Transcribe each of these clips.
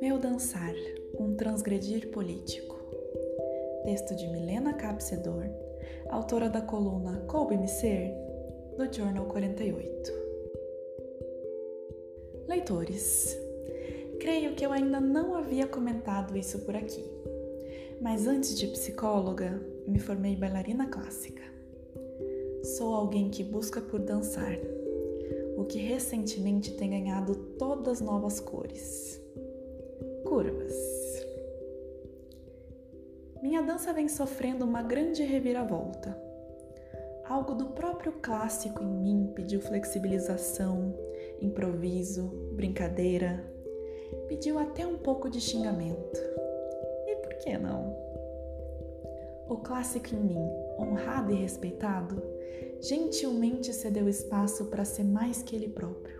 Meu dançar, um transgredir político. Texto de Milena Capcedor, autora da coluna Coube-me Ser, do Journal 48. Leitores, creio que eu ainda não havia comentado isso por aqui, mas antes de psicóloga, me formei bailarina clássica. Sou alguém que busca por dançar, o que recentemente tem ganhado todas novas cores. Curvas. Minha dança vem sofrendo uma grande reviravolta. Algo do próprio clássico em mim pediu flexibilização, improviso, brincadeira, pediu até um pouco de xingamento. E por que não? O clássico em mim, honrado e respeitado, gentilmente cedeu espaço para ser mais que ele próprio,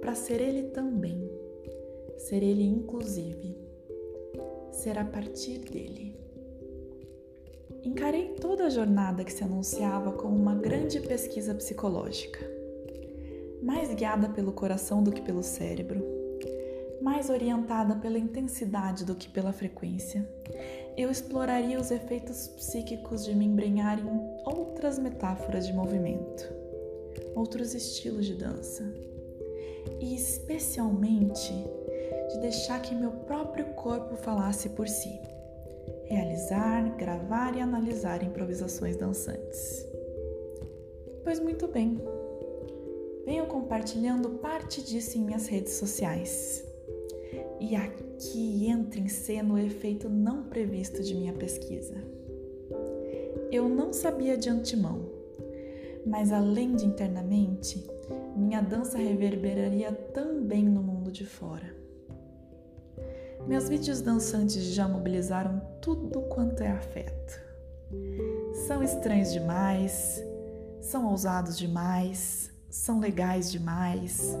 para ser ele também, ser ele inclusive, ser a partir dele. Encarei toda a jornada que se anunciava como uma grande pesquisa psicológica, mais guiada pelo coração do que pelo cérebro, mais orientada pela intensidade do que pela frequência. Eu exploraria os efeitos psíquicos de me embrenhar em outras metáforas de movimento, outros estilos de dança, e especialmente de deixar que meu próprio corpo falasse por si realizar, gravar e analisar improvisações dançantes. Pois muito bem, venho compartilhando parte disso em minhas redes sociais. E aqui entra em cena o efeito não previsto de minha pesquisa. Eu não sabia de antemão, mas além de internamente, minha dança reverberaria também no mundo de fora. Meus vídeos dançantes já mobilizaram tudo quanto é afeto. São estranhos demais, são ousados demais, são legais demais.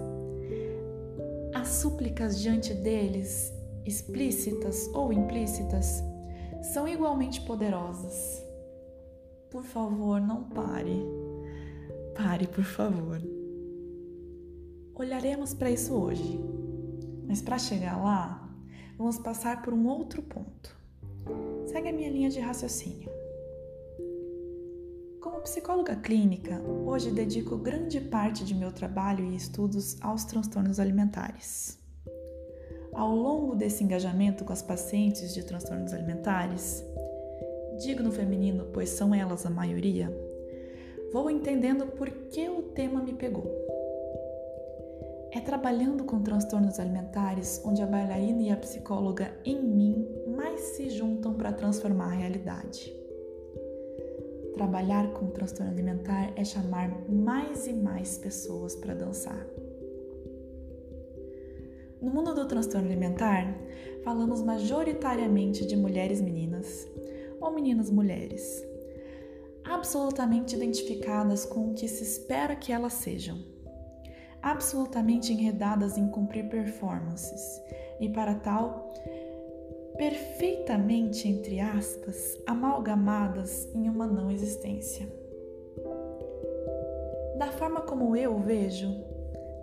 As súplicas diante deles, explícitas ou implícitas, são igualmente poderosas. Por favor, não pare. Pare, por favor. Olharemos para isso hoje. Mas para chegar lá, vamos passar por um outro ponto. Segue a minha linha de raciocínio. Como psicóloga clínica, hoje dedico grande parte de meu trabalho e estudos aos transtornos alimentares. Ao longo desse engajamento com as pacientes de transtornos alimentares, digo no feminino, pois são elas a maioria, vou entendendo por que o tema me pegou. É trabalhando com transtornos alimentares onde a bailarina e a psicóloga em mim mais se juntam para transformar a realidade. Trabalhar com transtorno alimentar é chamar mais e mais pessoas para dançar. No mundo do transtorno alimentar, falamos majoritariamente de mulheres meninas ou meninas mulheres, absolutamente identificadas com o que se espera que elas sejam absolutamente enredadas em cumprir performances e, para tal, perfeitamente, entre aspas, amalgamadas em uma não existência. Da forma como eu vejo,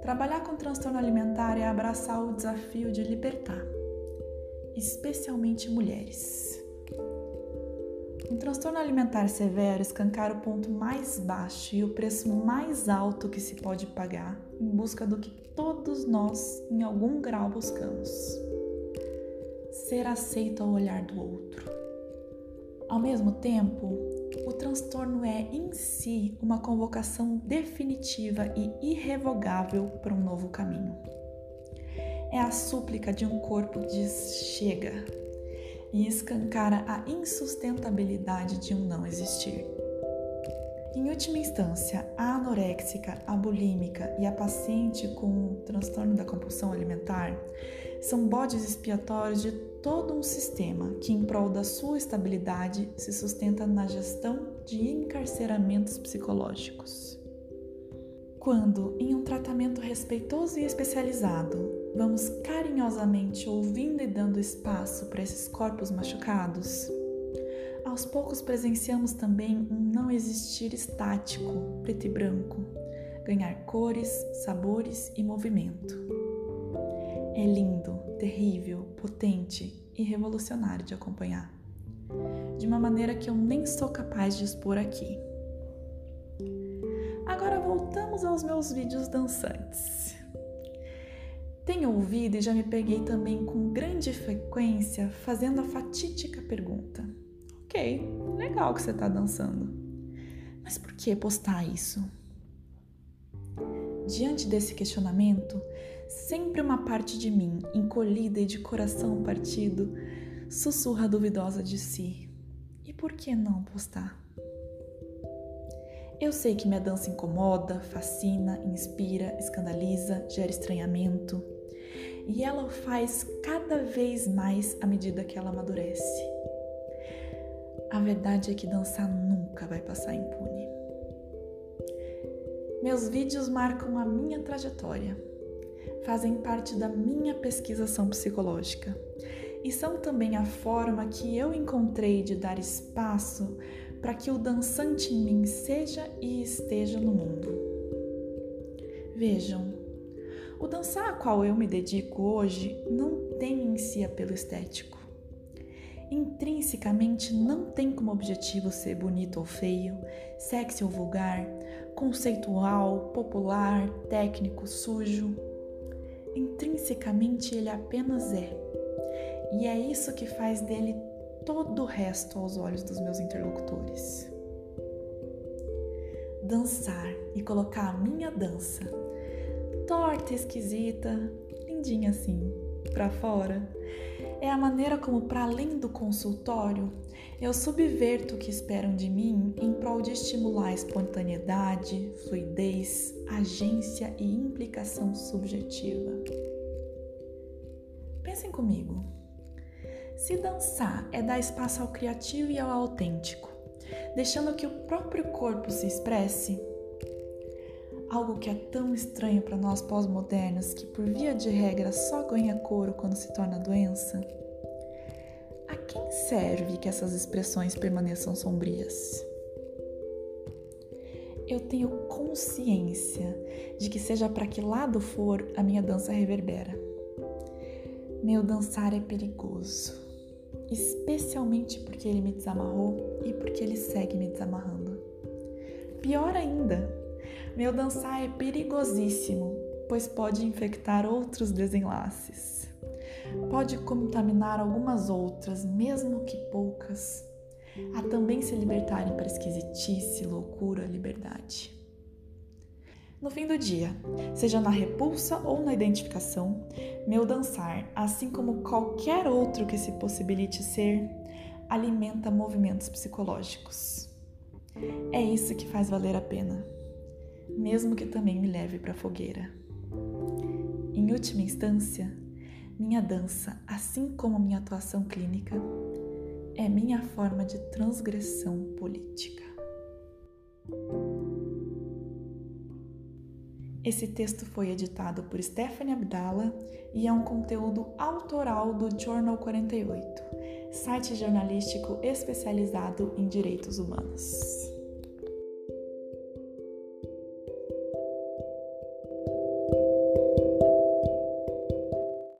trabalhar com transtorno alimentar é abraçar o desafio de libertar, especialmente mulheres. Um transtorno alimentar severo escancara o ponto mais baixo e o preço mais alto que se pode pagar em busca do que todos nós, em algum grau, buscamos: ser aceito ao olhar do outro. Ao mesmo tempo, o transtorno é em si uma convocação definitiva e irrevogável para um novo caminho. É a súplica de um corpo diz: chega, e escancara a insustentabilidade de um não existir. Em última instância, a anoréxica, a bulímica e a paciente com transtorno da compulsão alimentar são bodes expiatórios de todo um sistema que, em prol da sua estabilidade, se sustenta na gestão de encarceramentos psicológicos. Quando, em um tratamento respeitoso e especializado, vamos carinhosamente ouvindo e dando espaço para esses corpos machucados, ao aos poucos presenciamos também um não existir estático, preto e branco, ganhar cores, sabores e movimento. É lindo, terrível, potente e revolucionário de acompanhar, de uma maneira que eu nem sou capaz de expor aqui. Agora voltamos aos meus vídeos dançantes. Tenho ouvido e já me peguei também com grande frequência fazendo a fatídica pergunta: Ok, legal que você está dançando, mas por que postar isso? Diante desse questionamento, sempre uma parte de mim, encolhida e de coração partido, sussurra duvidosa de si: e por que não postar? Eu sei que minha dança incomoda, fascina, inspira, escandaliza, gera estranhamento. E ela o faz cada vez mais à medida que ela amadurece. A verdade é que dançar nunca vai passar impune. Meus vídeos marcam a minha trajetória, fazem parte da minha pesquisação psicológica e são também a forma que eu encontrei de dar espaço para que o dançante em mim seja e esteja no mundo. Vejam, o dançar a qual eu me dedico hoje não tem em si apelo estético. Intrinsecamente não tem como objetivo ser bonito ou feio, sexy ou vulgar, conceitual, popular, técnico, sujo. Intrinsecamente ele apenas é. E é isso que faz dele todo o resto aos olhos dos meus interlocutores. Dançar e colocar a minha dança, torta, esquisita, lindinha assim, para fora, é a maneira como, para além do consultório, eu subverto o que esperam de mim em prol de estimular espontaneidade, fluidez, agência e implicação subjetiva. Pensem comigo. Se dançar é dar espaço ao criativo e ao autêntico, deixando que o próprio corpo se expresse, algo que é tão estranho para nós pós-modernos que, por via de regra, só ganha couro quando se torna doença, a quem serve que essas expressões permaneçam sombrias? Eu tenho consciência de que, seja para que lado for, a minha dança reverbera. Meu dançar é perigoso especialmente porque ele me desamarrou e porque ele segue me desamarrando. Pior ainda, meu dançar é perigosíssimo, pois pode infectar outros desenlaces. Pode contaminar algumas outras, mesmo que poucas, a também se libertarem para esquisitice, loucura, liberdade. No fim do dia, seja na repulsa ou na identificação, meu dançar, assim como qualquer outro que se possibilite ser, alimenta movimentos psicológicos. É isso que faz valer a pena, mesmo que também me leve para a fogueira. Em última instância, minha dança, assim como minha atuação clínica, é minha forma de transgressão política. Esse texto foi editado por Stephanie Abdala e é um conteúdo autoral do Journal 48, site jornalístico especializado em direitos humanos.